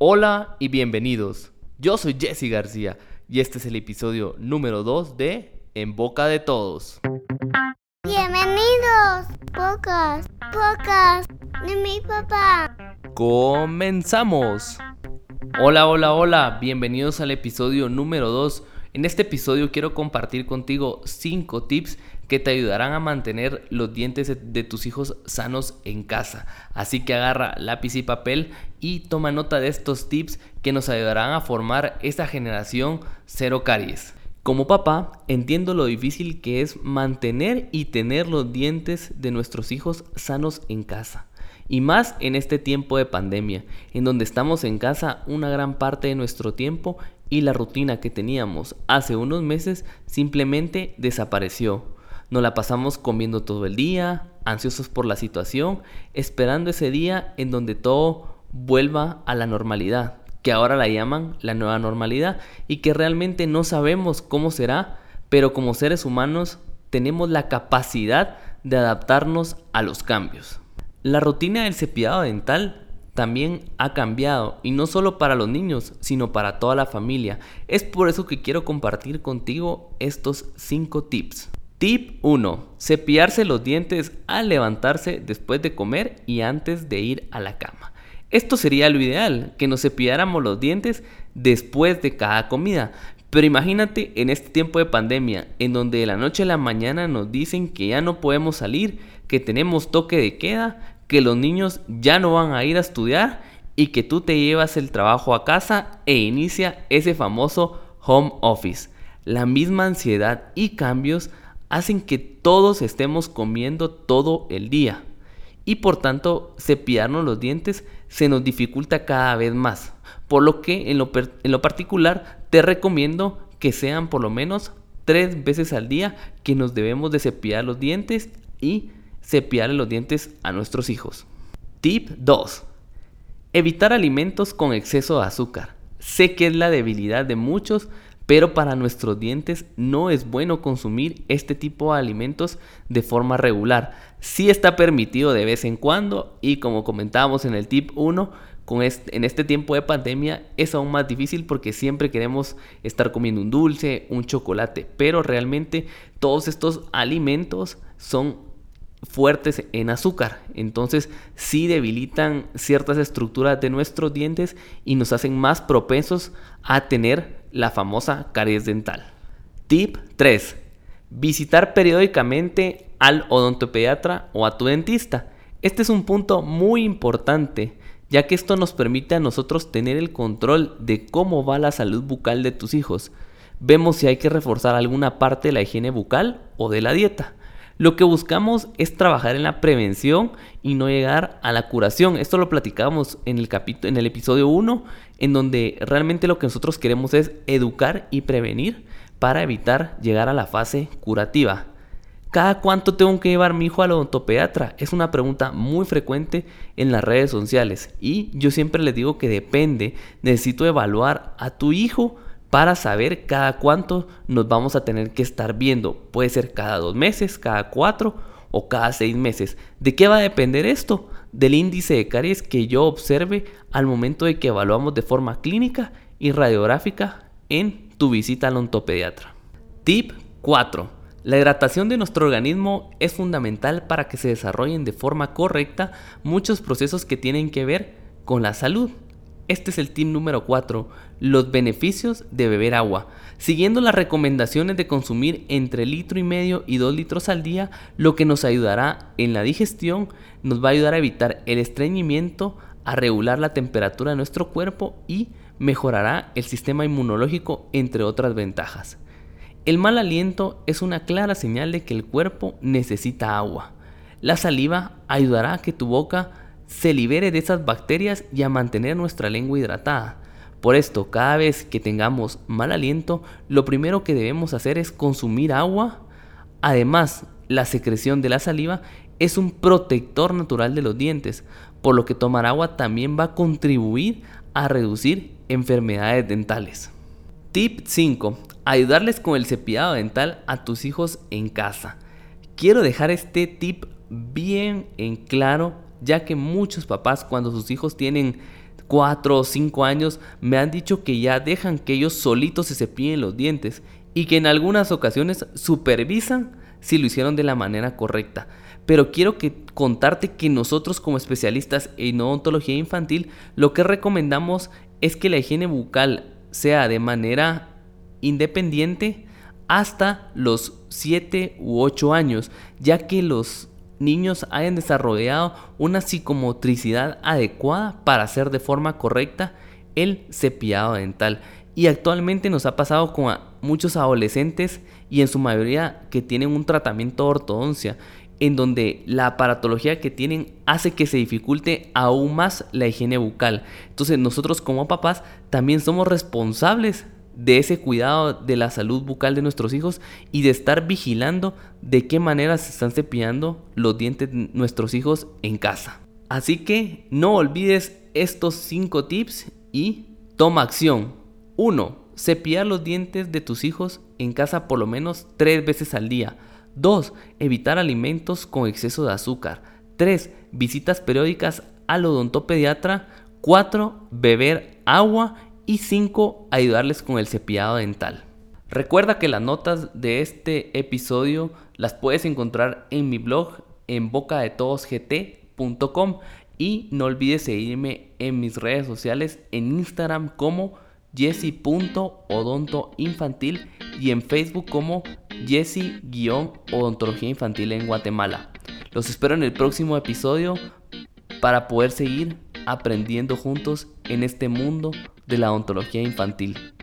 Hola y bienvenidos. Yo soy Jesse García y este es el episodio número 2 de En Boca de Todos. Bienvenidos, pocas, pocas de mi papá. Comenzamos. Hola, hola, hola. Bienvenidos al episodio número 2. En este episodio quiero compartir contigo 5 tips que te ayudarán a mantener los dientes de tus hijos sanos en casa. Así que agarra lápiz y papel y toma nota de estos tips que nos ayudarán a formar esta generación cero caries. Como papá, entiendo lo difícil que es mantener y tener los dientes de nuestros hijos sanos en casa. Y más en este tiempo de pandemia, en donde estamos en casa una gran parte de nuestro tiempo y la rutina que teníamos hace unos meses simplemente desapareció. Nos la pasamos comiendo todo el día, ansiosos por la situación, esperando ese día en donde todo vuelva a la normalidad, que ahora la llaman la nueva normalidad y que realmente no sabemos cómo será, pero como seres humanos tenemos la capacidad de adaptarnos a los cambios. La rutina del cepillado dental también ha cambiado y no solo para los niños, sino para toda la familia. Es por eso que quiero compartir contigo estos 5 tips. Tip 1. Cepillarse los dientes al levantarse después de comer y antes de ir a la cama. Esto sería lo ideal, que nos cepilláramos los dientes después de cada comida. Pero imagínate en este tiempo de pandemia, en donde de la noche a la mañana nos dicen que ya no podemos salir, que tenemos toque de queda, que los niños ya no van a ir a estudiar y que tú te llevas el trabajo a casa e inicia ese famoso home office. La misma ansiedad y cambios hacen que todos estemos comiendo todo el día y por tanto cepillarnos los dientes se nos dificulta cada vez más. Por lo que en lo, en lo particular te recomiendo que sean por lo menos tres veces al día que nos debemos de cepillar los dientes y cepillar los dientes a nuestros hijos. Tip 2. Evitar alimentos con exceso de azúcar. Sé que es la debilidad de muchos, pero para nuestros dientes no es bueno consumir este tipo de alimentos de forma regular. Sí está permitido de vez en cuando y como comentábamos en el tip 1, con en este tiempo de pandemia es aún más difícil porque siempre queremos estar comiendo un dulce, un chocolate, pero realmente todos estos alimentos son fuertes en azúcar. Entonces sí debilitan ciertas estructuras de nuestros dientes y nos hacen más propensos a tener la famosa caries dental. Tip 3. Visitar periódicamente al odontopediatra o a tu dentista. Este es un punto muy importante, ya que esto nos permite a nosotros tener el control de cómo va la salud bucal de tus hijos. Vemos si hay que reforzar alguna parte de la higiene bucal o de la dieta. Lo que buscamos es trabajar en la prevención y no llegar a la curación. Esto lo platicábamos en el, en el episodio 1, en donde realmente lo que nosotros queremos es educar y prevenir para evitar llegar a la fase curativa. ¿Cada cuánto tengo que llevar mi hijo al odontopediatra? Es una pregunta muy frecuente en las redes sociales y yo siempre les digo que depende, necesito evaluar a tu hijo para saber cada cuánto nos vamos a tener que estar viendo. Puede ser cada dos meses, cada cuatro o cada seis meses. ¿De qué va a depender esto? Del índice de caries que yo observe al momento de que evaluamos de forma clínica y radiográfica en tu visita al ontopediatra. Tip 4. La hidratación de nuestro organismo es fundamental para que se desarrollen de forma correcta muchos procesos que tienen que ver con la salud. Este es el tip número 4, los beneficios de beber agua. Siguiendo las recomendaciones de consumir entre litro y medio y 2 litros al día, lo que nos ayudará en la digestión, nos va a ayudar a evitar el estreñimiento, a regular la temperatura de nuestro cuerpo y mejorará el sistema inmunológico, entre otras ventajas. El mal aliento es una clara señal de que el cuerpo necesita agua. La saliva ayudará a que tu boca se libere de esas bacterias y a mantener nuestra lengua hidratada. Por esto, cada vez que tengamos mal aliento, lo primero que debemos hacer es consumir agua. Además, la secreción de la saliva es un protector natural de los dientes, por lo que tomar agua también va a contribuir a reducir enfermedades dentales. Tip 5. Ayudarles con el cepillado dental a tus hijos en casa. Quiero dejar este tip bien en claro ya que muchos papás cuando sus hijos tienen 4 o 5 años me han dicho que ya dejan que ellos solitos se cepillen los dientes y que en algunas ocasiones supervisan si lo hicieron de la manera correcta. Pero quiero que contarte que nosotros como especialistas en odontología infantil lo que recomendamos es que la higiene bucal sea de manera independiente hasta los 7 u 8 años, ya que los niños hayan desarrollado una psicomotricidad adecuada para hacer de forma correcta el cepillado dental. Y actualmente nos ha pasado con muchos adolescentes y en su mayoría que tienen un tratamiento de ortodoncia, en donde la aparatología que tienen hace que se dificulte aún más la higiene bucal. Entonces nosotros como papás también somos responsables de ese cuidado de la salud bucal de nuestros hijos y de estar vigilando de qué manera se están cepillando los dientes de nuestros hijos en casa. Así que no olvides estos 5 tips y toma acción. 1. Cepillar los dientes de tus hijos en casa por lo menos 3 veces al día. 2. Evitar alimentos con exceso de azúcar. 3. Visitas periódicas al odontopediatra. 4. Beber agua y 5. Ayudarles con el cepillado dental. Recuerda que las notas de este episodio las puedes encontrar en mi blog en bocadetodosgt.com y no olvides seguirme en mis redes sociales en Instagram como jesse.odontoinfantil y en Facebook como jesse-odontología infantil en Guatemala. Los espero en el próximo episodio para poder seguir aprendiendo juntos en este mundo de la ontología infantil.